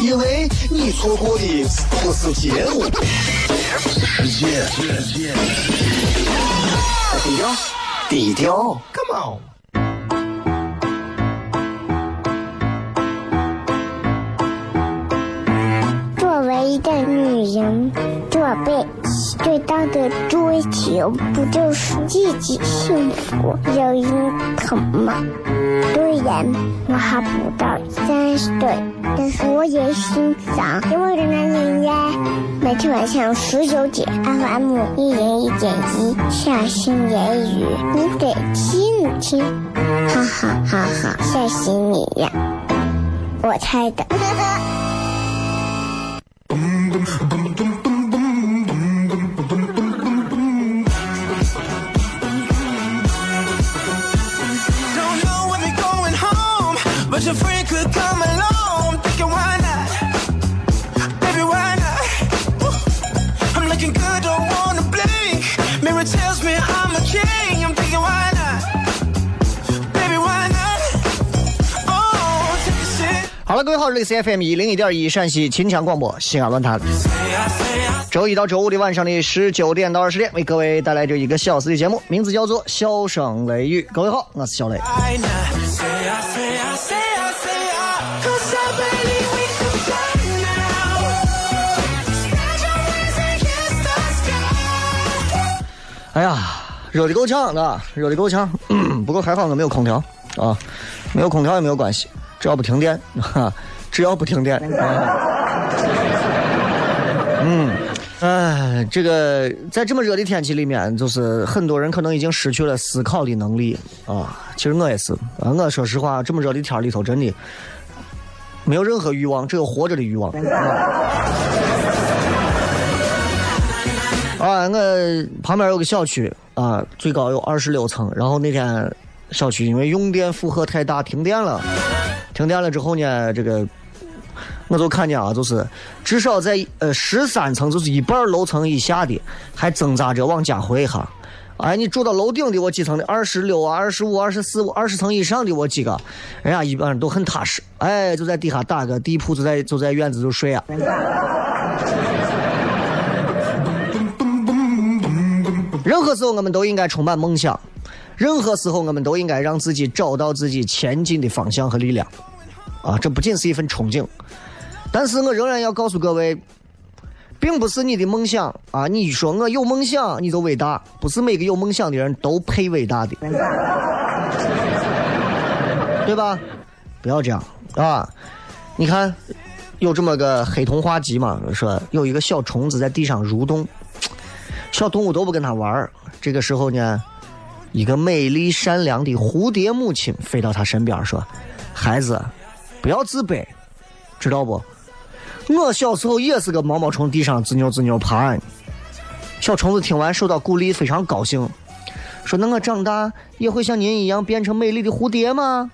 因为你错过的不是节目，世界。低调，低调，Come on。作为一个女人，这辈子最大的追求，不就是自己幸福、有人疼吗？虽然我还不到三十岁，但是我也心脏因为的男人呀。每天晚上十九点，FM 一零一点一，下心言语，你得听听，哈哈哈哈，吓死你呀！我猜的。各位好，这里是 FM 一零一点一陕西秦腔广播西安论坛。周一到周五的晚上的十九点到二十点，为各位带来这一个小时的节目，名字叫做《笑声雷雨》。各位好，我是小雷。哎呀，热的够呛的，热的够呛。不过还好我没有空调啊，没有空调也没有关系，只要不停电，哈，只要不停电。嗯，哎，这个在这么热的天气里面，就是很多人可能已经失去了思考的能力啊。其实我也是啊，我说实话，这么热的天里头，真的没有任何欲望，只有活着的欲望。啊，我旁边有个小区啊，最高有二十六层。然后那天小区因为用电负荷太大，停电了。停电了之后呢，这个我就看见啊，就是至少在呃十三层，就是一半楼层以下的，还挣扎着往家回一下。哎，你住到楼顶的我几层的，二十六啊、二十五、二十四、二十层以上的我几个，人家一般都很踏实，哎，就在底下打个地铺，就在就在院子就睡啊。任何时候我们都应该充满梦想，任何时候我们都应该让自己找到自己前进的方向和力量。啊，这不仅是一份憧憬，但是我仍然要告诉各位，并不是你的梦想啊！你说我有梦想，你就伟大，不是每个有梦想的人都配伟大的，对吧？不要这样啊！你看，有这么个黑童话集嘛，说有一个小虫子在地上蠕动，小动物都不跟它玩。这个时候呢，一个美丽善良的蝴蝶母亲飞到他身边说：“孩子，不要自卑，知道不？我小时候也是个毛毛虫，地上吱扭吱扭爬。”小虫子听完受到鼓励，非常高兴，说：“那我长大也会像您一样变成美丽的蝴蝶吗？”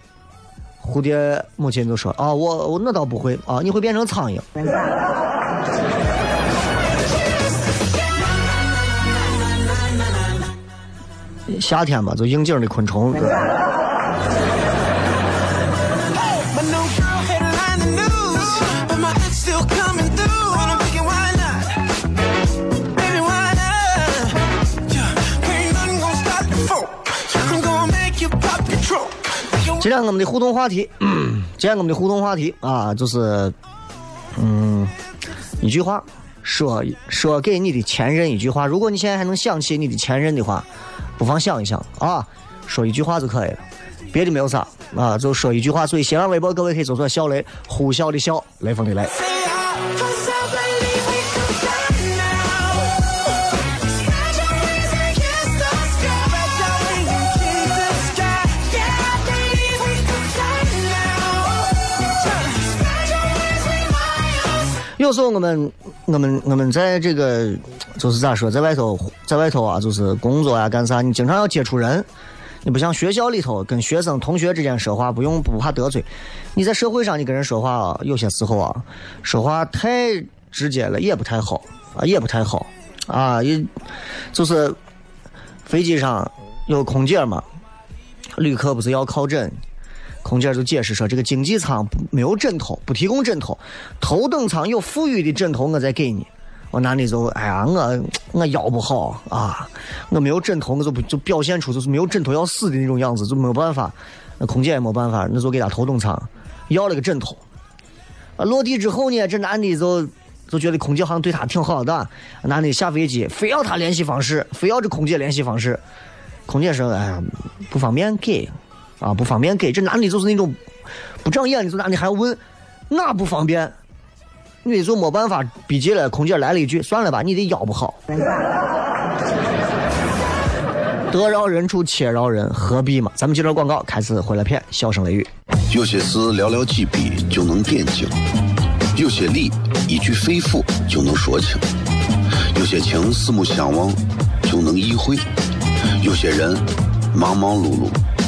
蝴蝶母亲就说：“啊，我我那倒不会啊，你会变成苍蝇。”夏天嘛，就应景的昆虫。今天我们的互动话题，嗯、今天我们的互动话题啊，就是，嗯，一句话，说说给你的前任一句话。如果你现在还能想起你的前任的话，不妨想一想啊，说一句话就可以了，别的没有啥啊，就说一句话。所以新浪微博各位可以搜索“小雷”，呼啸的啸，雷锋的雷。有时候我们我们我们在这个就是咋说，在外头在外头啊，就是工作啊干啥，你经常要接触人。你不像学校里头跟学生同学之间说话，不用不怕得罪。你在社会上你跟人说话啊，有些时候啊，说话太直接了也不太好啊，也不太好啊。也就是飞机上有空姐嘛，旅客不是要靠枕，空姐就解释说这个经济舱没有枕头，不提供枕头，头等舱有富裕的枕头我再给你。我男的就哎呀，我 我腰不好啊，我没有枕头，我就不就表现出就是没有枕头要死的那种样子，就没有办法。那空姐也没办法，那就给他头等舱要了个枕头。啊，落地之后呢，这男的就就觉得空姐好像对他挺好的，男的下飞机非要他联系方式，非要这空姐联系方式。空姐说：“哎呀，不方便给，啊，不方便给。”这男的就是那种不长眼的，这男的还要问那不方便。女的就没办法，逼急了，空姐来了一句：“算了吧，你的腰不好。”得饶人处且饶人，何必嘛？咱们接着广告，开始回来片，笑声雷雨。有些事寥寥几笔就能点睛，有些理一句肺腑就能说清，有些情四目相望就能意会，有些人忙忙碌碌。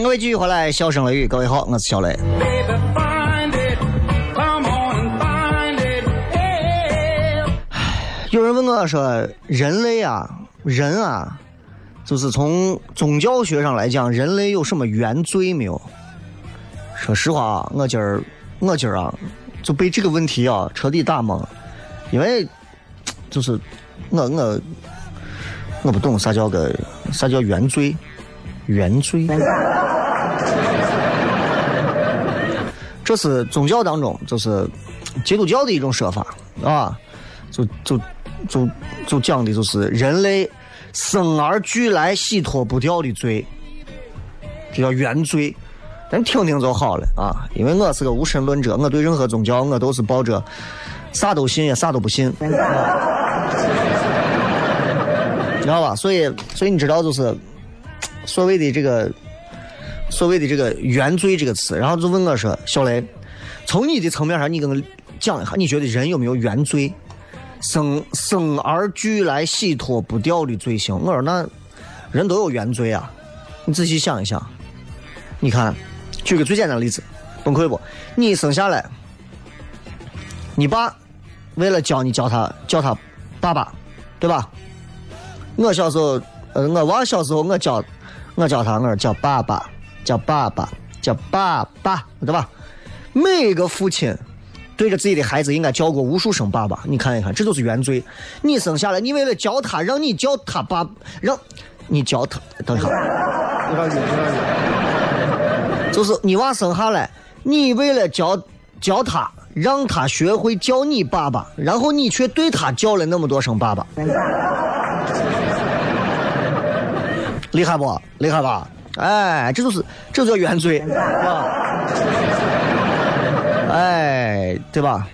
迎各位继续回来，笑声雷雨，各位好，我是小雷。有人问我说：“人类啊，人啊，就是从宗教学上来讲，人类有什么原罪没有？”说实话啊，我今儿我今儿啊，就被这个问题啊彻底打懵，因为就是我我我不懂啥叫个啥叫原罪。原罪，这是宗教当中，就是基督教的一种说法啊，就就就就讲的就是人类生而俱来洗脱不掉的罪，这叫原罪。咱听听就好了啊，因为我是个无神论者，我对任何宗教我都是抱着啥都信也啥都不信，知道吧？所以，所以你知道就是。所谓的这个，所谓的这个“原罪”这个词，然后就问我说：“小雷，从你的层面上，你跟我讲一下，你觉得人有没有原罪？生生而俱来洗脱不掉的罪行？”我说：“那人都有原罪啊，你仔细想一想。你看，举个最简单的例子，崩溃不？你生下来，你爸为了教你叫他叫他爸爸，对吧？我小时候，呃，我娃小时候我教。我叫他，我说叫爸爸，叫爸爸，叫爸爸，对吧？每个父亲对着自己的孩子应该叫过无数声爸爸。你看一看，这就是原罪。你生下来，你为了教他，让你叫他爸，让你教他。等一下。就是你娃生下来，你为了教教他，让他学会叫你爸爸，然后你却对他叫了那么多声爸爸。厉害不？厉害吧？哎，这就是这就叫原罪，啊，哎，对吧？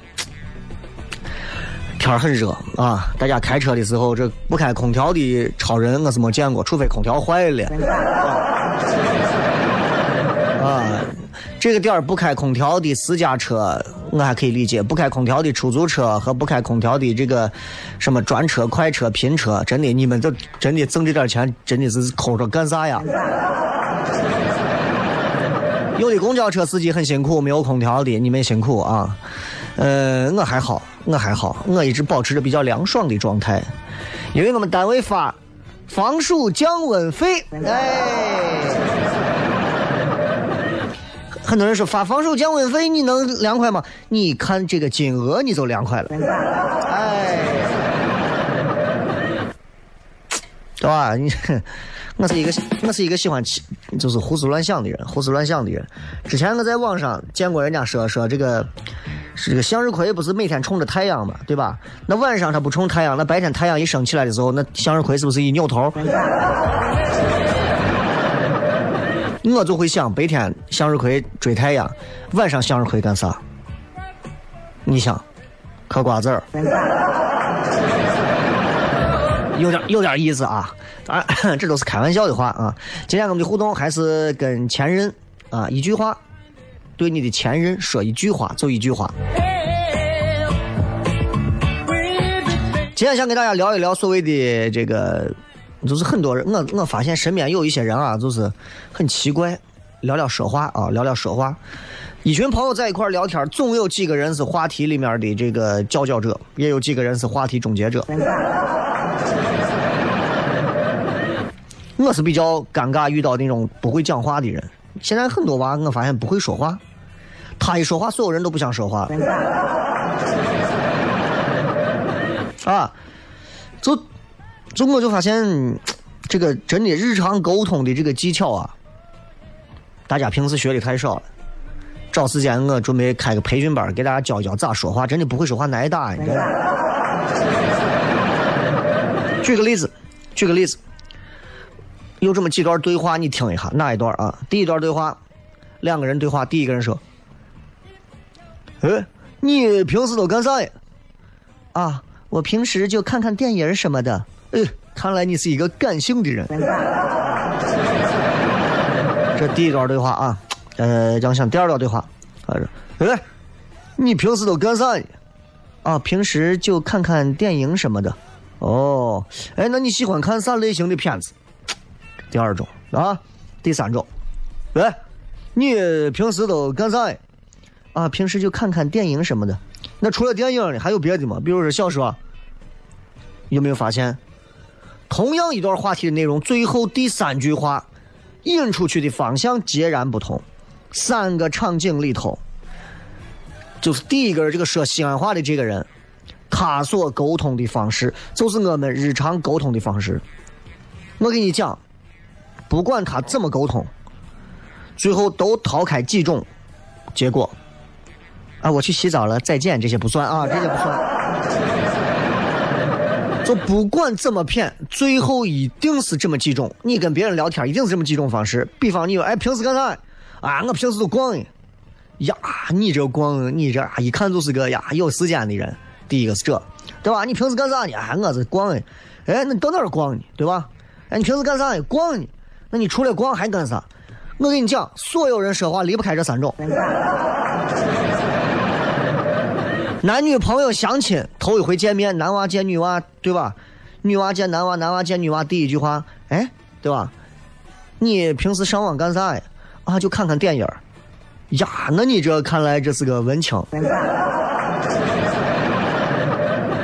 天儿很热啊，大家开车的时候，这不开空调的超人我是没见过，除非空调坏了。啊，这个点儿不开空调的私家车我还可以理解，不开空调的出租车和不开空调的这个什么专车、快车、拼车，真的你们这真的挣这点钱，真的是抠着干啥呀？有的公交车司机很辛苦，没有空调的，你们辛苦啊。呃，我还好，我还好，我一直保持着比较凉爽的状态，因为我们单位发防暑降温费，哎，很多人说发防守降温费你能凉快吗？你看这个金额你就凉快了，哎，对吧？你。我是一个我是一个喜欢就是胡思乱想的人，胡思乱想的人。之前我在网上见过人家说说这个是这个向日葵不是每天冲着太阳嘛，对吧？那晚上它不冲太阳，那白天太阳一升起来的时候，那向日葵是不是一扭头？我就会想，白天向日葵追太阳，晚上向日葵干啥？你想，嗑瓜子儿，有点有点意思啊。当然，这都是开玩笑的话啊！今天我们的互动还是跟前任啊，一句话，对你的前任说一句话，就一句话。今天想跟大家聊一聊所谓的这个，就是很多人，我我发现身边有一些人啊，就是很奇怪，聊聊说话啊，聊聊说话。一群朋友在一块聊天，总有几个人是话题里面的这个佼佼者，也有几个人是话题终结者。我是比较尴尬，遇到那种不会讲话的人。现在很多娃，我发现不会说话。他一说话，所有人都不想说话了。啊，就就我就发现，这个真的日常沟通的这个技巧啊，大家平时学的太少了。找时间我准备开个培训班，给大家教教咋说话。真的不会说话挨打。举个例子，举个例子。有这么几段对话，你听一下哪一段啊？第一段对话，两个人对话，第一个人说：“哎，你平时都干啥呀？”啊，我平时就看看电影什么的。哎，看来你是一个感性的人。这第一段对话啊，呃，讲讲第二段对话。啊，哎，你平时都干啥呢？啊，平时就看看电影什么的。哦，哎，那你喜欢看啥类型的片子？第二种啊，第三种，喂，你平时都干啥？啊，平时就看看电影什么的。那除了电影呢，还有别的吗？比如说小说。有没有发现，同样一段话题的内容，最后第三句话引出去的方向截然不同。三个场景里头，就是第一个这个说西安话的这个人，他所沟通的方式，就是我们日常沟通的方式。我跟你讲。不管他怎么沟通，最后都逃开几种结果。啊，我去洗澡了，再见，这些不算啊，这些不算。就不管怎么骗，最后一定是这么几种。你跟别人聊天，一定是这么几种方式。比方你说，哎，平时干啥？啊，我平时都逛。呀，你这逛，你这一看就是个呀有时间的人。第一个是这，对吧？你平时干啥呢？啊，我是逛。哎，那你到哪儿逛呢？对吧？哎，你平时干啥呢？逛呢？那你除了逛还干啥？我跟你讲，所有人说话离不开这三种。男女朋友相亲头一回见面，男娃见女娃，对吧？女娃见男娃，男娃见女娃，第一句话，哎，对吧？你平时上网干啥呀？啊，就看看电影呀，那你这看来这是个文青。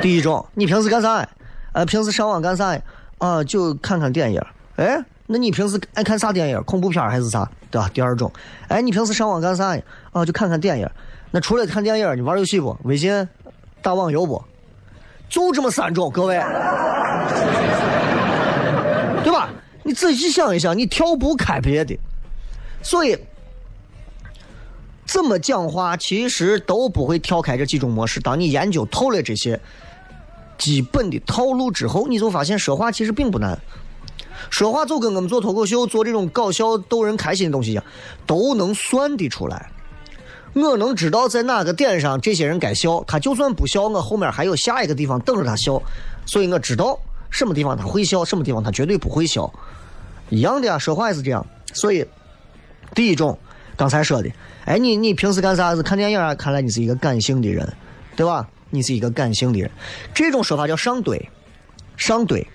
第一种，你平时干啥呀？呃，平时上网干啥呀？啊，就看看电影哎。那你平时爱看啥电影？恐怖片还是啥？对吧？第二种，哎，你平时上网干啥呀？啊，就看看电影。那除了看电影，你玩游戏不？微信、打网游不？就这么三种，各位，对吧？你仔细想一想，你跳不开别的。所以，怎么讲话其实都不会跳开这几种模式。当你研究透了这些基本的套路之后，你就发现说话其实并不难。说话就跟我们做脱口秀、做这种搞笑逗人开心的东西一样，都能算得出来。我能知道在哪个点上这些人该笑，他就算不笑，我后面还有下一个地方等着他笑，所以我知道什么地方他会笑，什么地方他绝对不会笑。一样的呀，说话也是这样。所以，第一种刚才说的，哎，你你平时干啥子？看电影啊？看来你是一个感性的人，对吧？你是一个感性的人，这种说法叫上怼，上怼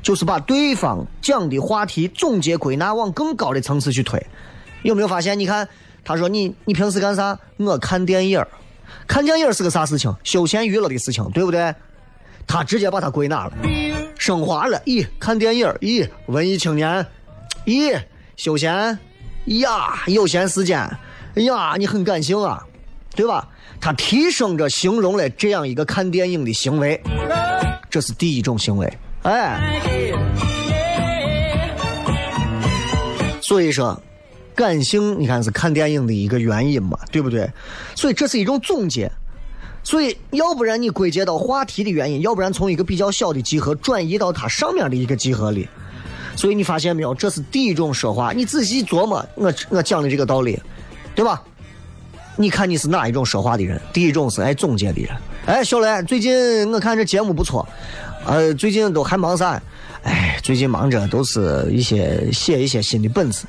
就是把对方讲的话题总结归纳往更高的层次去推。有没有发现？你看。他说：“你你平时干啥？我看电影看电影是个啥事情？休闲娱乐的事情，对不对？他直接把它归纳了，升华了。咦，看电影咦，文艺青年，咦，休闲，呀，有闲时间，呀，你很感性啊，对吧？他提升着形容了这样一个看电影的行为，这是第一种行为。哎，所以说。”感性，你看是看电影的一个原因嘛，对不对？所以这是一种总结。所以要不然你归结到话题的原因，要不然从一个比较小的集合转移到它上面的一个集合里。所以你发现没有？这是第一种说话。你仔细琢磨我我讲的这个道理，对吧？你看你是哪一种说话的人？第一种是爱总结的人。哎，小雷，最近我看这节目不错，呃，最近都还忙啥？哎，最近忙着都是一些写一些新的本子，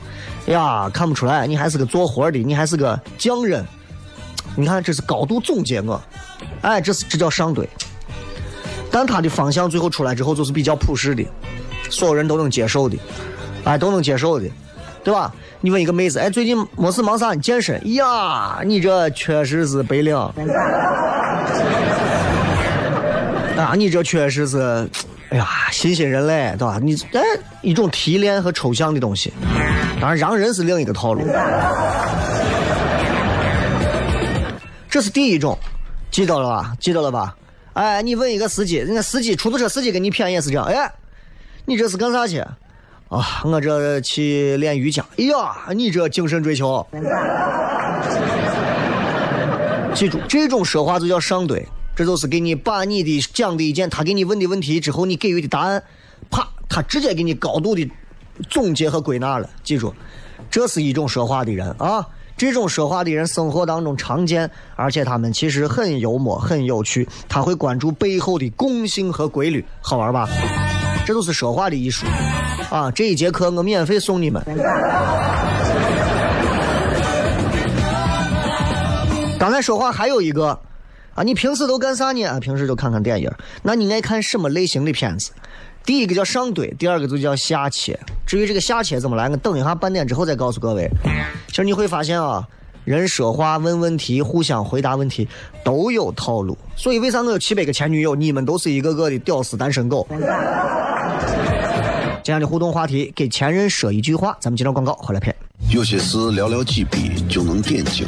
呀，看不出来你还是个做活的，你还是个匠人。你看，这是高度总结我，哎，这是这叫上对。但他的方向最后出来之后，就是比较普世的，所有人都能接受的，哎，都能接受的，对吧？你问一个妹子，哎，最近没事忙啥？你健身？呀，你这确实是白领。啊，你这确实是。哎呀，新新人类，对吧？你哎，一种提炼和抽象的东西，当然，让人是另一个套路。这是第一种，记得了吧？记得了吧？哎，你问一个司机，人家司机出租车司机给你骗也是这样。哎，你这是干啥去？啊，我这去练瑜伽。哎呀，你这精神追求。记住，这种说话就叫上对。这就是给你把你的讲的一件，他给你问的问题之后，你给予的答案，啪，他直接给你高度的总结和归纳了。记住，这是一种说话的人啊，这种说话的人生活当中常见，而且他们其实很幽默、很有趣，他会关注背后的共性和规律，好玩吧？这都是说话的艺术啊！这一节课我免费送你们。刚才说话还有一个。啊，你平时都干啥呢？啊，平时就看看电影。那你爱看什么类型的片子？第一个叫上堆，第二个就叫下切。至于这个下切怎么来，我等一下半点之后再告诉各位。其实你会发现啊，人说话、问问题、互相回答问题都有套路。所以为啥我有七百个前女友？你们都是一个个的屌丝单身狗。这样的互动话题，给前任说一句话。咱们接着广告，回来片。有些事寥寥几笔就能点睛。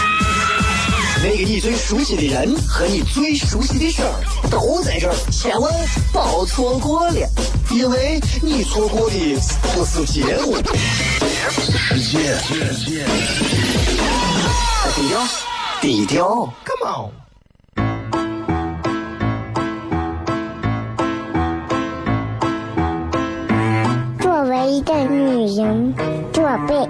那个你最熟悉的人和你最熟悉的事儿都在这儿，千万别错过了，因为你错过的不是节目，是时间。低调，低调，Come on。作为一个女人，做背。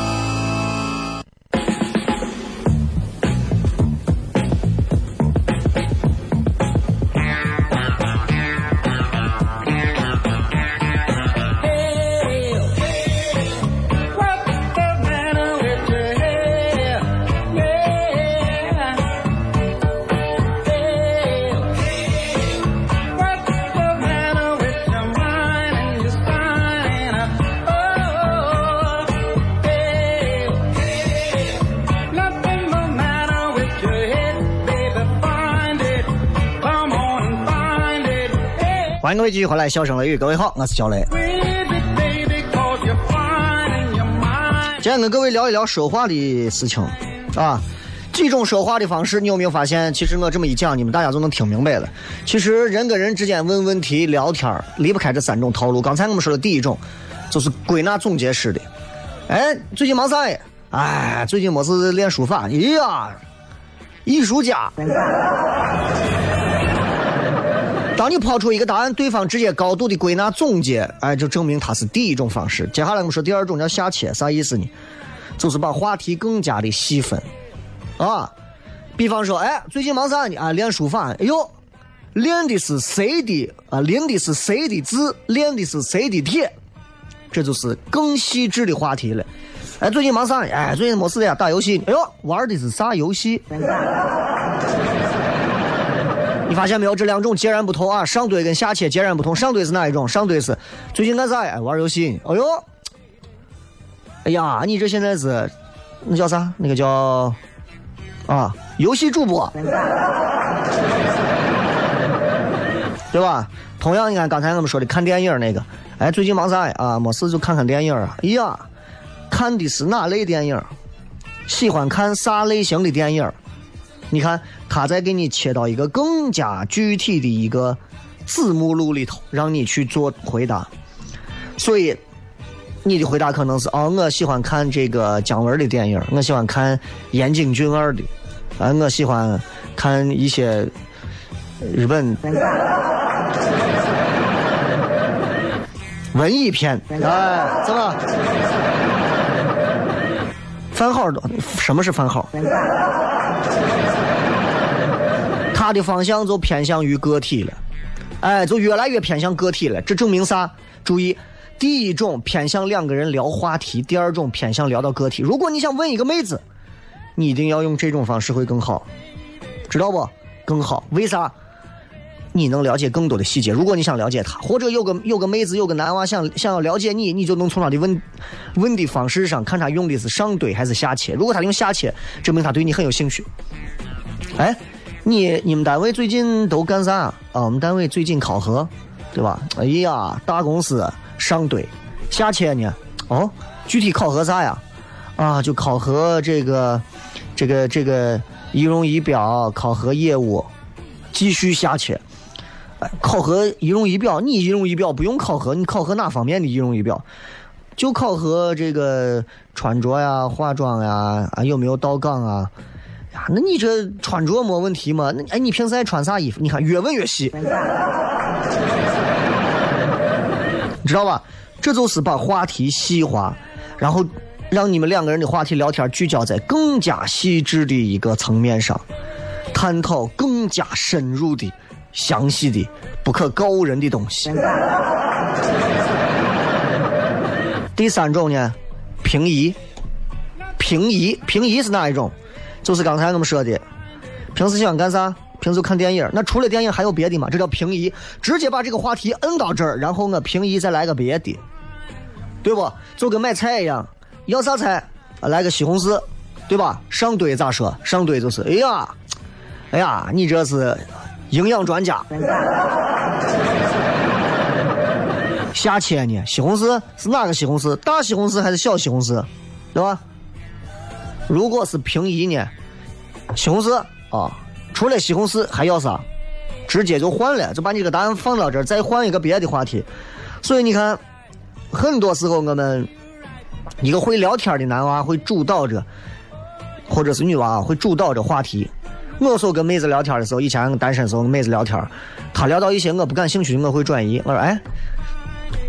欢迎各位继续回来，笑声雷雨，各位好，我是小雷。今天跟各位聊一聊说话的事情啊，几种说话的方式，你有没有发现？其实我这么一讲，你们大家就能听明白了。其实人跟人之间问问题、聊天儿离不开这三种套路。刚才我们说的第一种，就是归纳总结式的。哎，最近忙啥呀？哎，最近没事练书法。哎呀，艺术家。当你抛出一个答案，对方直接高度的归纳总结，哎，就证明他是第一种方式。接下来我们说第二种叫下切，啥意思呢？就是把话题更加的细分，啊，比方说，哎，最近忙啥呢？啊，练书法。哎呦，练的是谁的啊？练的是谁的字？练的是谁的帖？这就是更细致的话题了。哎，最近忙啥呢？哎，最近没事的呀，打游戏。哎呦，玩的是啥游戏？你发现没有？这两种截然不同啊！上堆跟下切截然不同。上堆是哪一种？上堆是最近干啥呀？玩游戏。哎呦，哎呀，你这现在是那叫啥？那个叫啊，游戏主播，对吧？同样，你看刚才我们说的看电影那个，哎，最近忙啥呀？啊，没事就看看电影啊。哎呀，看的是哪类电影？喜欢看啥类型的电影？你看，他在给你切到一个更加具体的一个子目录里头，让你去做回答。所以，你的回答可能是：哦，我喜欢看这个姜文的电影，我喜欢看岩井俊二的，啊，我喜欢看一些日本 文艺片。哎，怎么？番号多？什么是番号？他的方向就偏向于个体了，哎，就越来越偏向个体了。这证明啥？注意，第一种偏向两个人聊话题，第二种偏向聊到个体。如果你想问一个妹子，你一定要用这种方式会更好，知道不？更好，为啥？你能了解更多的细节。如果你想了解他，或者有个有个妹子有个男娃想想要了解你，你就能从他的问问的方式上看他用的是上堆还是下切。如果他用下切，证明他对你很有兴趣。哎，你你们单位最近都干啥啊？我们单位最近考核，对吧？哎呀，大公司上堆，下切呢？哦，具体考核啥呀？啊，就考核这个这个这个仪容仪表，考核业务，继续下切。考核仪容仪表，你仪容仪表不用考核，你考核哪方面的仪容仪表？就考核这个穿着呀、化妆呀，啊有没有到岗啊？呀，那你这穿着没问题吗？那哎，你平时爱穿啥衣服？你看越问越细，知道吧？这就是把话题细化，然后让你们两个人的话题聊天聚焦在更加细致的一个层面上，探讨更加深入的。详细的、不可告人的东西。第三种呢，平移。平移，平移是哪一种？就是刚才我们说的，平时喜欢干啥？平时看电影。那除了电影还有别的吗？这叫平移，直接把这个话题摁到这儿，然后我平移再来个别的，对不？就跟买菜一样，要啥菜？来个西红柿，对吧？上堆咋说？上堆就是，哎呀，哎呀，你这是。营养专家，下切呢？西红柿是哪个西红柿？大西红柿还是小西红柿？对吧？如果是平移呢？西红柿啊，除了西红柿还要啥？直接就换了，就把你这个答案放到这儿，再换一个别的话题。所以你看，很多时候我们一个会聊天的男娃会主导着，或者是女娃会主导着话题。我说跟妹子聊天的时候，以前单身时候跟妹子聊天，她聊到一些我不感兴趣的，我会转移。我说，哎，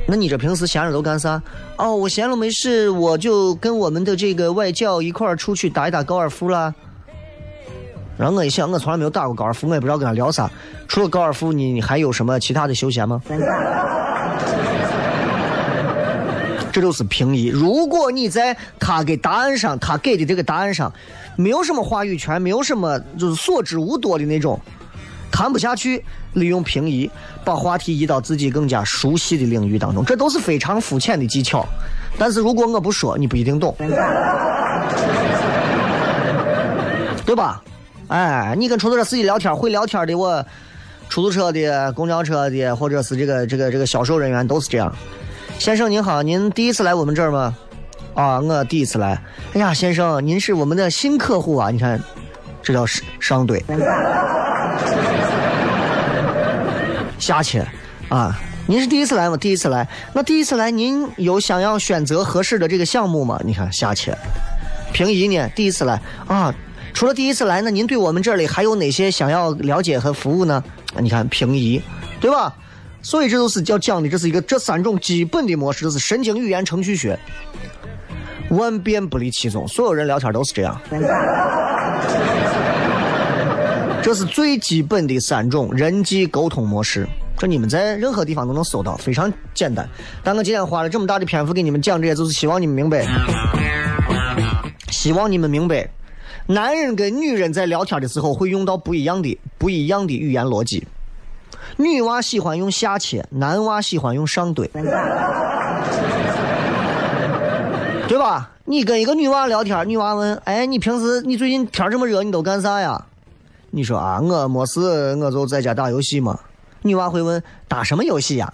那你这平时闲着都干啥？哦，我闲了没事，我就跟我们的这个外教一块儿出去打一打高尔夫啦。然后我一想，我从来没有打过高尔夫，我也不知道跟他聊啥。除了高尔夫，你你还有什么其他的休闲吗？这就是平移。如果你在他给答案上，他给的这个答案上。没有什么话语权，没有什么就是所知无多的那种，谈不下去，利用平移把话题移到自己更加熟悉的领域当中，这都是非常肤浅的技巧。但是如果我不说，你不一定懂，对吧？哎，你跟出租车司机聊天，会聊天的我，出租车的、公交车的，或者是这个这个这个销售人员都是这样。先生您好，您第一次来我们这儿吗？啊，我第一次来。哎呀，先生，您是我们的新客户啊！你看，这叫上上对，下切啊！您是第一次来吗？第一次来。那第一次来，您有想要选择合适的这个项目吗？你看下切。平移呢？第一次来啊。除了第一次来，那您对我们这里还有哪些想要了解和服务呢？你看平移，对吧？所以这都是要讲的，这是一个这三种基本的模式，就是神经语言程序学，万变不离其宗。所有人聊天都是这样，这是最基本的三种人际沟通模式。这你们在任何地方都能搜到，非常简单。但我今天花了这么大的篇幅给你们讲这些，就是希望你们明白，希望你们明白。男人跟女人在聊天的时候会用到不一样的、不一样的语言逻辑。女娃喜欢用下切，男娃喜欢用上怼，对吧？你跟一个女娃聊天，女娃问：“哎，你平时你最近天这么热，你都干啥呀？”你说：“啊，我没事，我就在家打游戏嘛。”女娃会问：“打什么游戏呀？”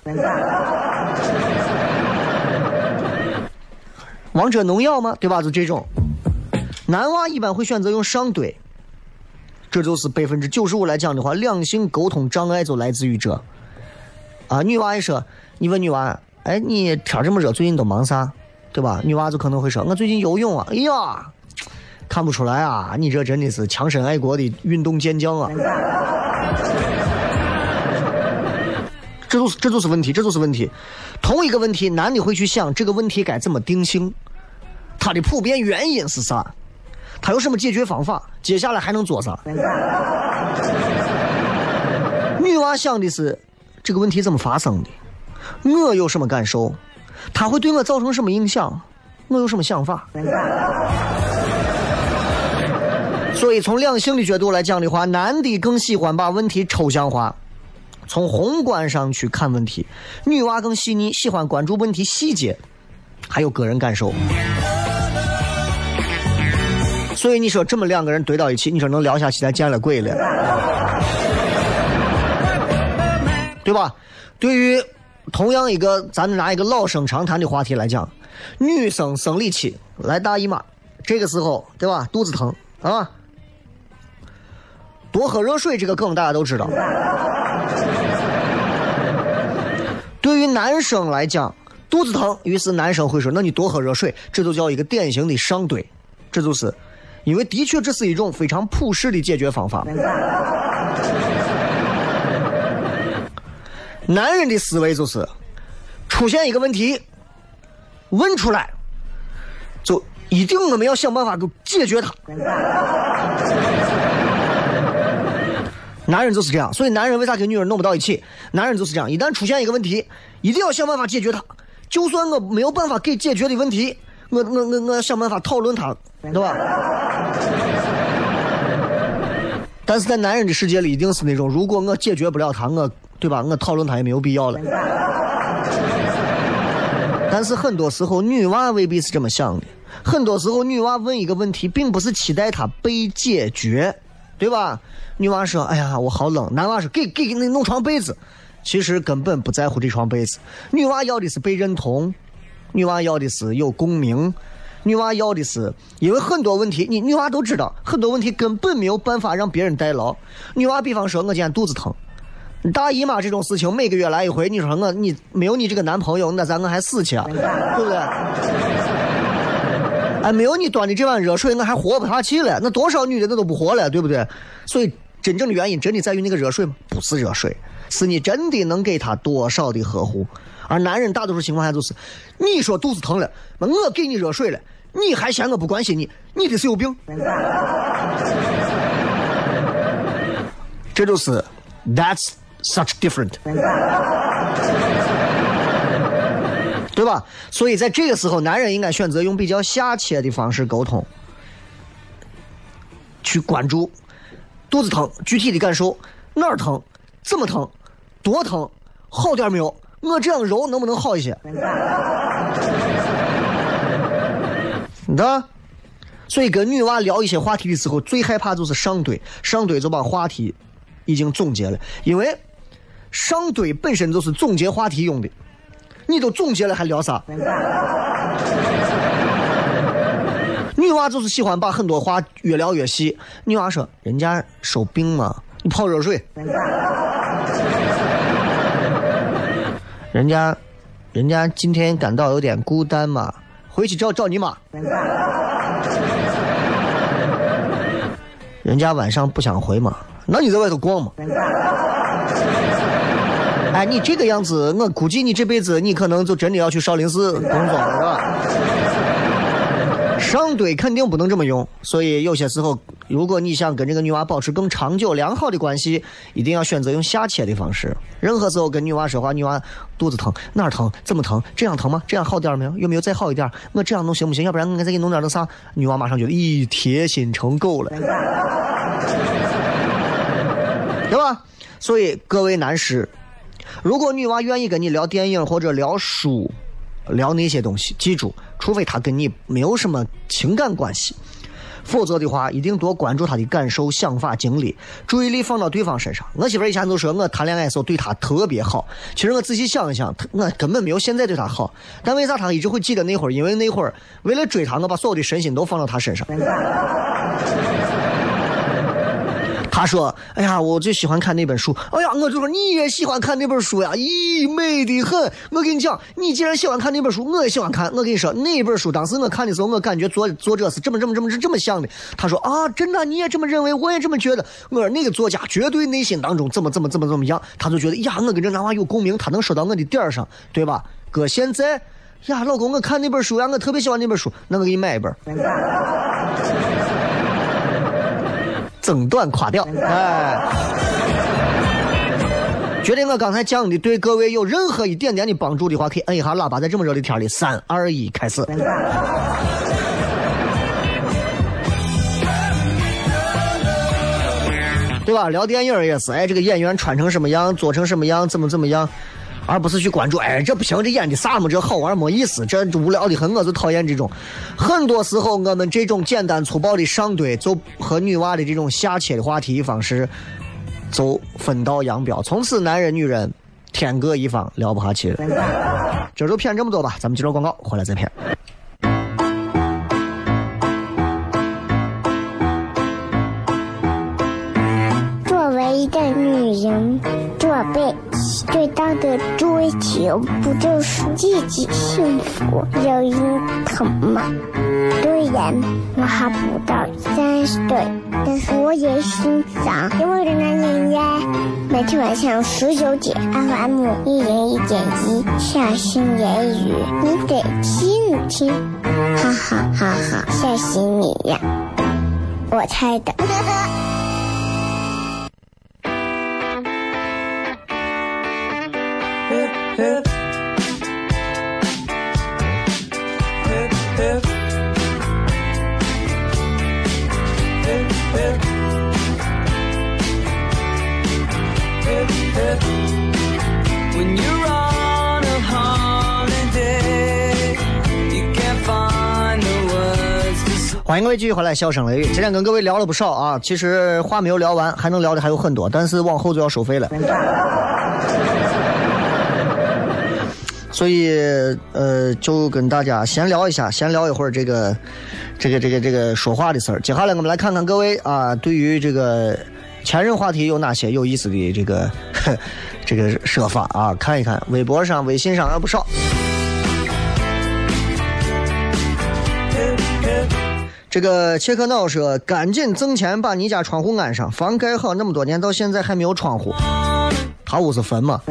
王者荣耀吗？对吧？就这种。男娃一般会选择用上怼，这就是百分之九十五来讲的话，两性沟通障碍就来自于这。啊，女娃一说，你问女娃，哎，你天这么热，最近都忙啥？对吧？女娃就可能会说，我最近游泳啊。哎呀，看不出来啊，你这真的是强身爱国的运动健将啊。这就是这就是问题，这就是问题。同一个问题，男的会去想这个问题该怎么定性，它的普遍原因是啥？他有什么解决方法？接下来还能做啥？女娃想的是这个问题怎么发生的？我有什么感受？他会对我造成什么影响？我有什么想法？所以从两性的角度来讲的话，男的更喜欢把问题抽象化，从宏观上去看问题；女娃更细腻，喜欢关注问题细节，还有个人感受。所以你说这么两个人堆到一起，你说能聊下去，咱见了鬼了，对吧？对于同样一个，咱们拿一个老生常谈的话题来讲，女生生理期来大姨妈，这个时候对吧？肚子疼啊，多喝热水这个梗大家都知道。对于男生来讲，肚子疼，于是男生会说：“那你多喝热水。”这就叫一个典型的上怼，这就是。因为的确这是一种非常普世的解决方法。男人的思维就是出现一个问题，问出来，就一定我们要想办法给解决它。男人就是这样，所以男人为啥跟女人弄不到一起？男人就是这样，一旦出现一个问题，一定要想办法解决它。就算我没有办法给解决的问题，我我我我想办法讨论它。对吧？但是在男人的世界里，一定是那种，如果我解决不了他，我对吧？我讨论他也没有必要了。但是很多时候，女娃未必是这么想的。很多时候，女娃问一个问题，并不是期待他被解决，对吧？女娃说：“哎呀，我好冷。”男娃说：“给给给，你弄床被子。”其实根本不在乎这床被子。女娃要的是被认同，女娃要的是有共鸣。女娃要的是，因为很多问题，你女娃都知道，很多问题根本没有办法让别人代劳。女娃比方说，我今天肚子疼，大姨妈这种事情每个月来一回，你说我你没有你这个男朋友，那咱我还死去啊，对不对？哎，没有你端的这碗热水，我还活不下去了。那多少女的那都不活了，对不对？所以真正的原因真的在于那个热水吗？不是热水，是你真的能给她多少的呵护。而男人大多数情况下就是，你说肚子疼了，我给你热水了，你还嫌我不关心你，你的是有病。这就是 That's such different，对吧？所以在这个时候，男人应该选择用比较下切的方式沟通，去关注肚子疼具体的感受，哪儿疼，怎么疼，多疼，好点没有？我这样揉能不能好一些？的，所以跟女娃聊一些话题的时候，最害怕就是上堆，上堆就把话题已经总结了。因为上堆本身就是总结话题用的，你都总结了还聊啥？女娃就是喜欢把很多话越聊越细。女娃说：“人家手病嘛，你泡热水。”人家，人家今天感到有点孤单嘛，回去找找你妈。人家晚上不想回嘛，那你在外头逛嘛。哎，你这个样子，我估计你这辈子你可能就真的要去少林寺工作了，是吧？上堆肯定不能这么用，所以有些时候，如果你想跟这个女娃保持更长久良好的关系，一定要选择用下切的方式。任何时候跟女娃说话，女娃肚子疼哪儿疼怎么疼，这样疼吗？这样好点没有？有没有再好一点？我这样弄行不行？要不然我再给你弄点那啥？女娃马上觉得咦，贴心成狗了，对吧？所以各位男士，如果女娃愿意跟你聊电影或者聊书。聊那些东西，记住，除非她跟你没有什么情感关系，否则的话，一定多关注她的感受、想法、经历，注意力放到对方身上。我媳妇以前都说我谈恋爱的时候对她特别好，其实我仔细想一想，我根本没有现在对她好。但为啥她一直会记得那会儿？因为那会儿为了追她，我把所有的身心都放到她身上。他说：“哎呀，我就喜欢看那本书。哎呀，我就说你也喜欢看那本书呀？咦，美得很！我跟你讲，你既然喜欢看那本书，我也喜欢看。我跟你说，那本书当时我看的时候，我感觉作作者是这么这么这么这么想的。他说啊，真的，你也这么认为？我也这么觉得。我说那个作家绝对内心当中怎么怎么怎么怎么样，他就觉得呀，我跟这男娃有共鸣，他能说到我的点儿上，对吧？哥，现在呀，老公，我看那本书呀，我特别喜欢那本书，那我给你买一本。”整段垮掉，哎！觉得我刚才讲的对各位有任何一点点的帮助的话，可以摁一下喇叭，在这么热的天里，三二一，开始。对吧？聊电影也是，哎，这个演员穿成什么样，做成什么样，怎么怎么样。而不是去关注，哎，这不行，这演的啥么？这好玩没意思，这无聊的很，我就讨厌这种。很多时候，我们这种简单粗暴的上堆，就和女娃的这种下切的话题方式，就分道扬镳。从此，男人女人天各一方，聊不下去了。这就骗这么多吧，咱们接着广告，回来再骗。作为一个女人，宝贝。最大的追求不就是自己幸福、有人疼吗？虽然我还不到三十岁，但是我也心脏因为的男人呀。每天晚上十九点，FM 一人一点一，下心言语，你得听听，哈哈哈哈，吓死你呀！我猜的。欢迎各位继续回来，笑声雷雨。今天跟各位聊了不少啊，其实话没有聊完，还能聊的还有很多，但是往后就要收费了。所以，呃，就跟大家闲聊一下，闲聊一会儿这个，这个，这个，这个说话的事儿。接下来我们来看看各位啊，对于这个前任话题有哪些有意思的这个 这个说法啊？看一看微博上、微信上有不少。这个切克闹说：“赶紧挣钱把你家窗户安上，房盖好那么多年，到现在还没有窗户。他屋是坟吗？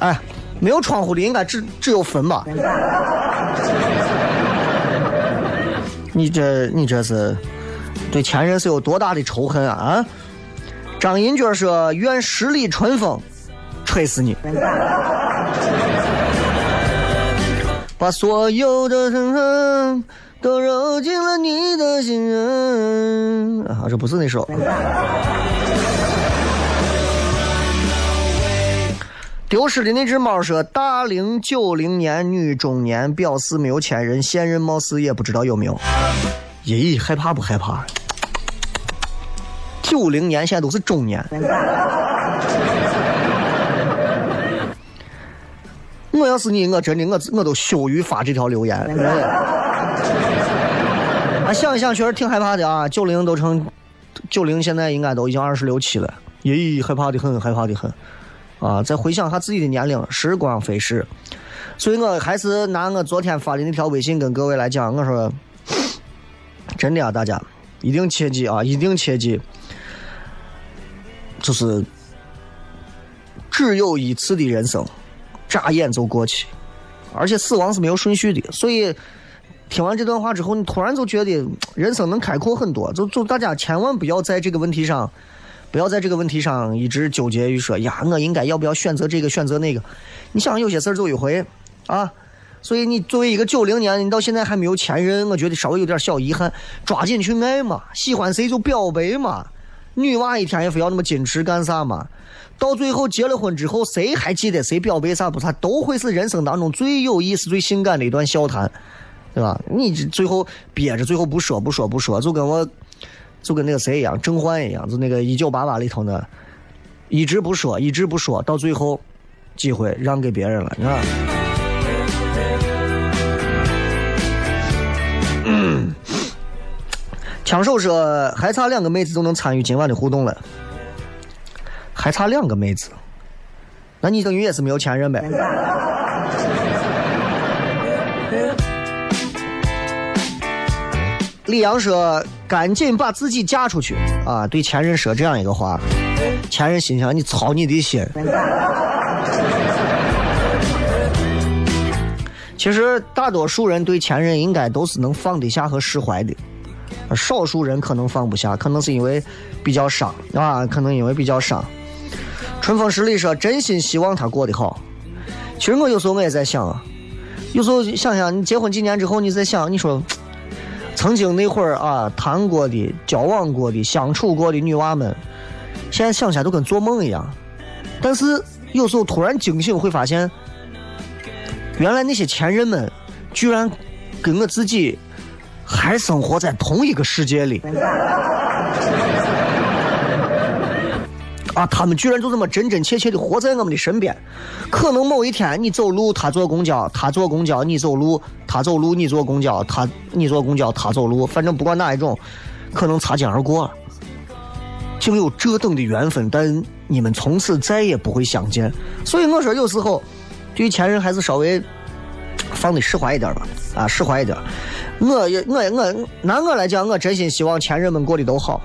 哎，没有窗户的应该只只有坟吧？你这你这是对前任是有多大的仇恨啊？啊！张银娟说：愿十里春风吹死你。”把所有的恨恨都揉进了你的心人啊！这不是那首。丢失的那只猫说：“大龄九零年女中年，表示没有前任，现任貌似也不知道有没有。”咦，害怕不害怕？九零年，现在都是中年。我要是你，我真的我我都羞于发这条留言。啊，想一想，确实挺害怕的啊！九零都成，九零现在应该都已经二十六七了，咦，害怕的很，害怕的很。啊，再回想下自己的年龄，时光飞逝，所以我还是拿我昨天发的那条微信跟各位来讲，我说，真的啊，大家一定切记啊，一定切记，就是只有一次的人生。眨眼就过去，而且死亡是没有顺序的，所以听完这段话之后，你突然就觉得人生能开阔很多。就就大家千万不要在这个问题上，不要在这个问题上一直纠结于说呀，我应该要不要选择这个选择那个？你想有些事儿走一回啊。所以你作为一个九零年，你到现在还没有前任，我觉得稍微有点小遗憾。抓紧去爱嘛，喜欢谁就表白嘛。女娃一天也非要那么矜持干啥嘛？到最后结了婚之后，谁还记得谁表白啥不啥？都会是人生当中最有意思、最性感的一段笑谈，对吧？你最后憋着，最后不说不说不说，就跟我，就跟那个谁一样，甄嬛一样，就那个一九八八里头的，一直不说，一直不说，到最后，机会让给别人了，你看。枪手说还差两个妹子就能参与今晚的互动了。还差两个妹子，那你等于也是没有前任呗？李阳说：“赶紧把自己嫁出去啊！”对前任说这样一个话，前任心想：“你操你的心！”其实大多数人对前任应该都是能放得下和释怀的，少数人可能放不下，可能是因为比较伤啊，可能因为比较伤。春风十里说：“真心希望他过得好。”其实我有时候我也在想啊，有时候想想你结婚几年之后，你在想，你说曾经那会儿啊谈过的、交往过的、相处过的女娃们，现在想起来都跟做梦一样。但是有时候突然惊醒，会发现，原来那些前任们居然跟我自己还生活在同一个世界里。啊，他们居然就这么真真切切的活在我们的身边。可能某一天你走路，他坐公交；他坐公交，你走路；他走路，你坐公交；他你坐公交，他走路。反正不管哪一种，可能擦肩而过。竟有这等的缘分，但你们从此再也不会相见。所以我说，有时候对于前任还是稍微放的释怀一点吧。啊，释怀一点。我也，我也我拿我来讲，我真心希望前任们过得都好。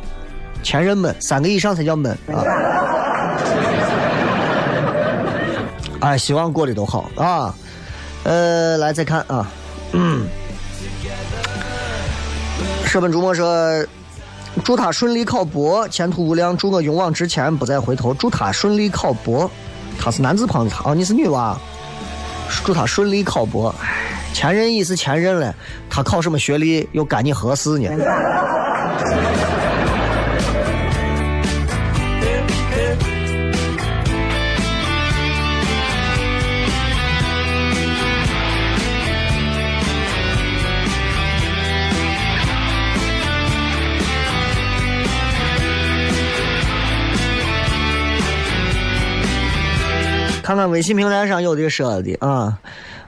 前任们三个以上才叫闷啊！哎，希望过得都好啊。呃，来再看啊。嗯。舍本逐末说：“祝他顺利考博，前途无量；祝我勇往直前，不再回头。”祝他顺利考博，他是男子旁的哦，你是女娃。祝他顺利考博。前任已是前任了，他考什么学历又干你何事呢？看看微信平台上有的说的啊，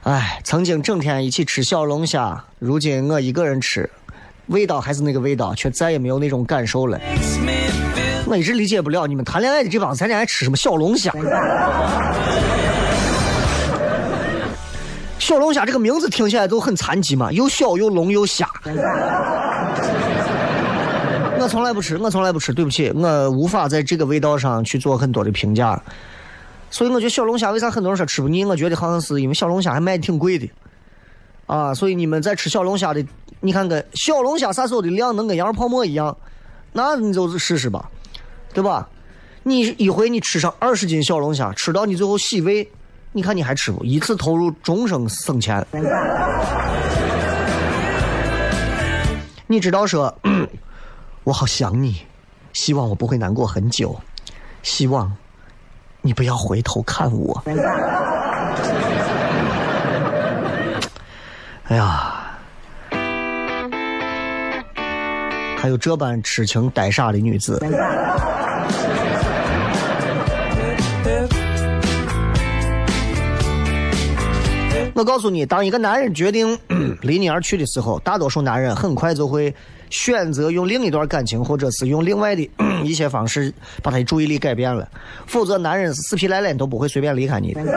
哎，曾经整天一起吃小龙虾，如今我一个人吃，味道还是那个味道，却再也没有那种感受了。我一直理解不了你们谈恋爱的这帮子，天天还吃什么小龙虾？小龙虾这个名字听起来都很残疾嘛，又小又龙又虾。我从来不吃，我从来不吃，对不起，我无法在这个味道上去做很多的评价。所以我觉得小龙虾为啥很多人说吃不腻？我觉得好像是因为小龙虾还卖的挺贵的，啊，所以你们在吃小龙虾的，你看跟小龙虾啥时候的量能跟羊肉泡馍一样，那你就试试吧，对吧？你一回你吃上二十斤小龙虾，吃到你最后洗胃，你看你还吃不？一次投入终生省钱。你知道说，我好想你，希望我不会难过很久，希望。你不要回头看我。哎呀，还有这般痴情呆傻的女子。我告诉你，当一个男人决定 离你而去的时候，大多数男人很快就会选择用另一段感情，或者是用另外的 一些方式把他的注意力改变了。否则，男人是死皮赖脸都不会随便离开你的。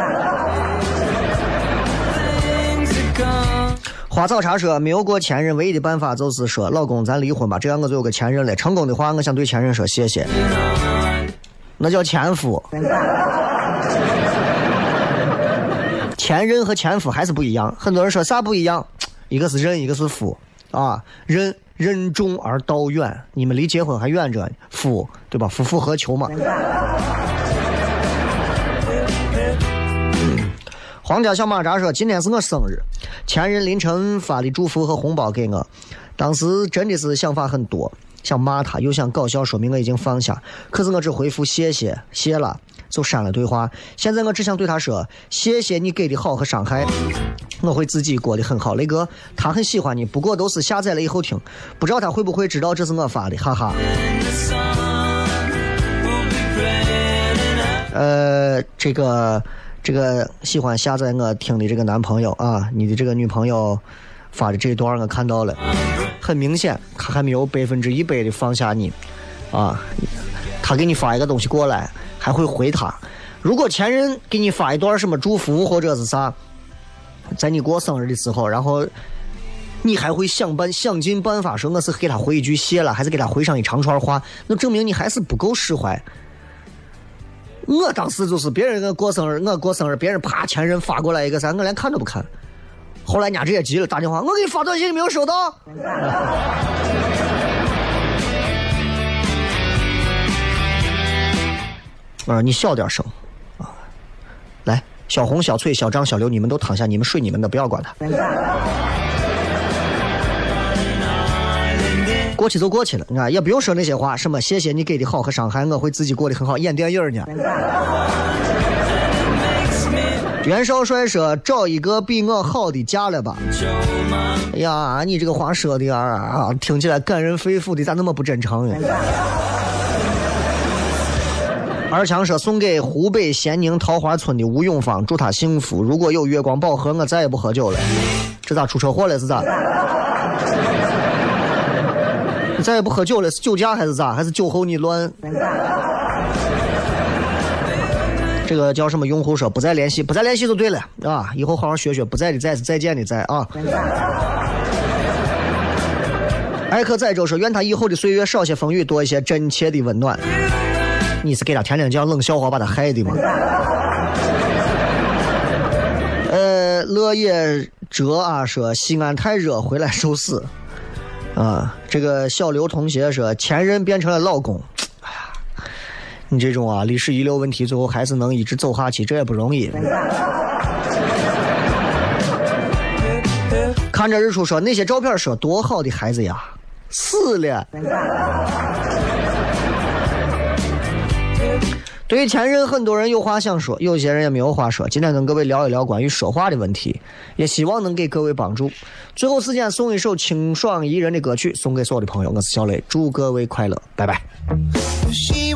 花草茶说，没有过前任，唯一的办法就是说，老公，咱离婚吧，这样我就有个前任了。成功的话，我想对前任说谢谢。那叫前夫。前任和前夫还是不一样。很多人说啥不一样？一个是任，一个是夫啊。任任重而道远，你们离结婚还远着呢。夫对吧？夫复何求嘛。皇家小马扎说：“今天是我生日，前任凌晨发的祝福和红包给我，当时真的是想法很多，想骂他，又想搞笑说明我已经放下，可是我只回复谢谢，谢了。”就删了对话。现在我只想对他说：“谢谢你给的好和伤害，我会自己过得很好。”雷哥，他很喜欢你，不过都是下载了以后听，不知道他会不会知道这是我发的，哈哈。呃，这个这个喜欢下载我听的这个男朋友啊，你的这个女朋友发的这段我看到了，很明显他还没有百分之一百的放下你啊，他给你发一个东西过来。还会回他。如果前任给你发一段什么祝福或者是啥，在你过生日的时候，然后你还会想办想尽办法说我是给他回一句谢了，还是给他回上一长串话，那证明你还是不够释怀。我当时就是别人我过生日，我过生日，别人啪前任发过来一个啥，我连看都不看。后来人家直接急了，打电话，我给你发短信，你没有收到？我说你小点声，啊，来，小红、小翠、小张、小刘，你们都躺下，你们睡你们的，不要管他。过去就过去了，你看也不用说那些话，什么谢谢你给的好和伤害，我会自己过得很好。演电影呢。袁少帅说：“找一个比我好的嫁了吧。”哎呀，你这个话说的啊，听起来感人肺腑的，咋那么不真诚呢？二强说送给湖北咸宁桃花村的吴永芳，祝他幸福。如果有月光宝盒，我再也不喝酒了。这咋出车祸了？是咋？你再也不喝酒了？是酒驾还是咋？还是酒后你乱？这个叫什么用户说不再联系，不再联系就对了啊！以后好好学学，不在的在是再见的再啊。艾克载舟说愿他以后的岁月少些风雨，多一些真切的温暖。你是给他天天讲冷笑话把他害的吗？呃，乐业哲啊说西安太热，回来受死。啊，这个小刘同学说前任变成了老公，哎呀，你这种啊历史遗留问题，最后还是能一直走下去，这也不容易。看着日出说那些照片说多好的孩子呀，死了。对于前任，很多人有话想说，有些人也没有话说。今天跟各位聊一聊关于说话的问题，也希望能给各位帮助。最后时间送一首清爽宜人的歌曲，送给所有的朋友。我是小雷，祝各位快乐，拜拜。She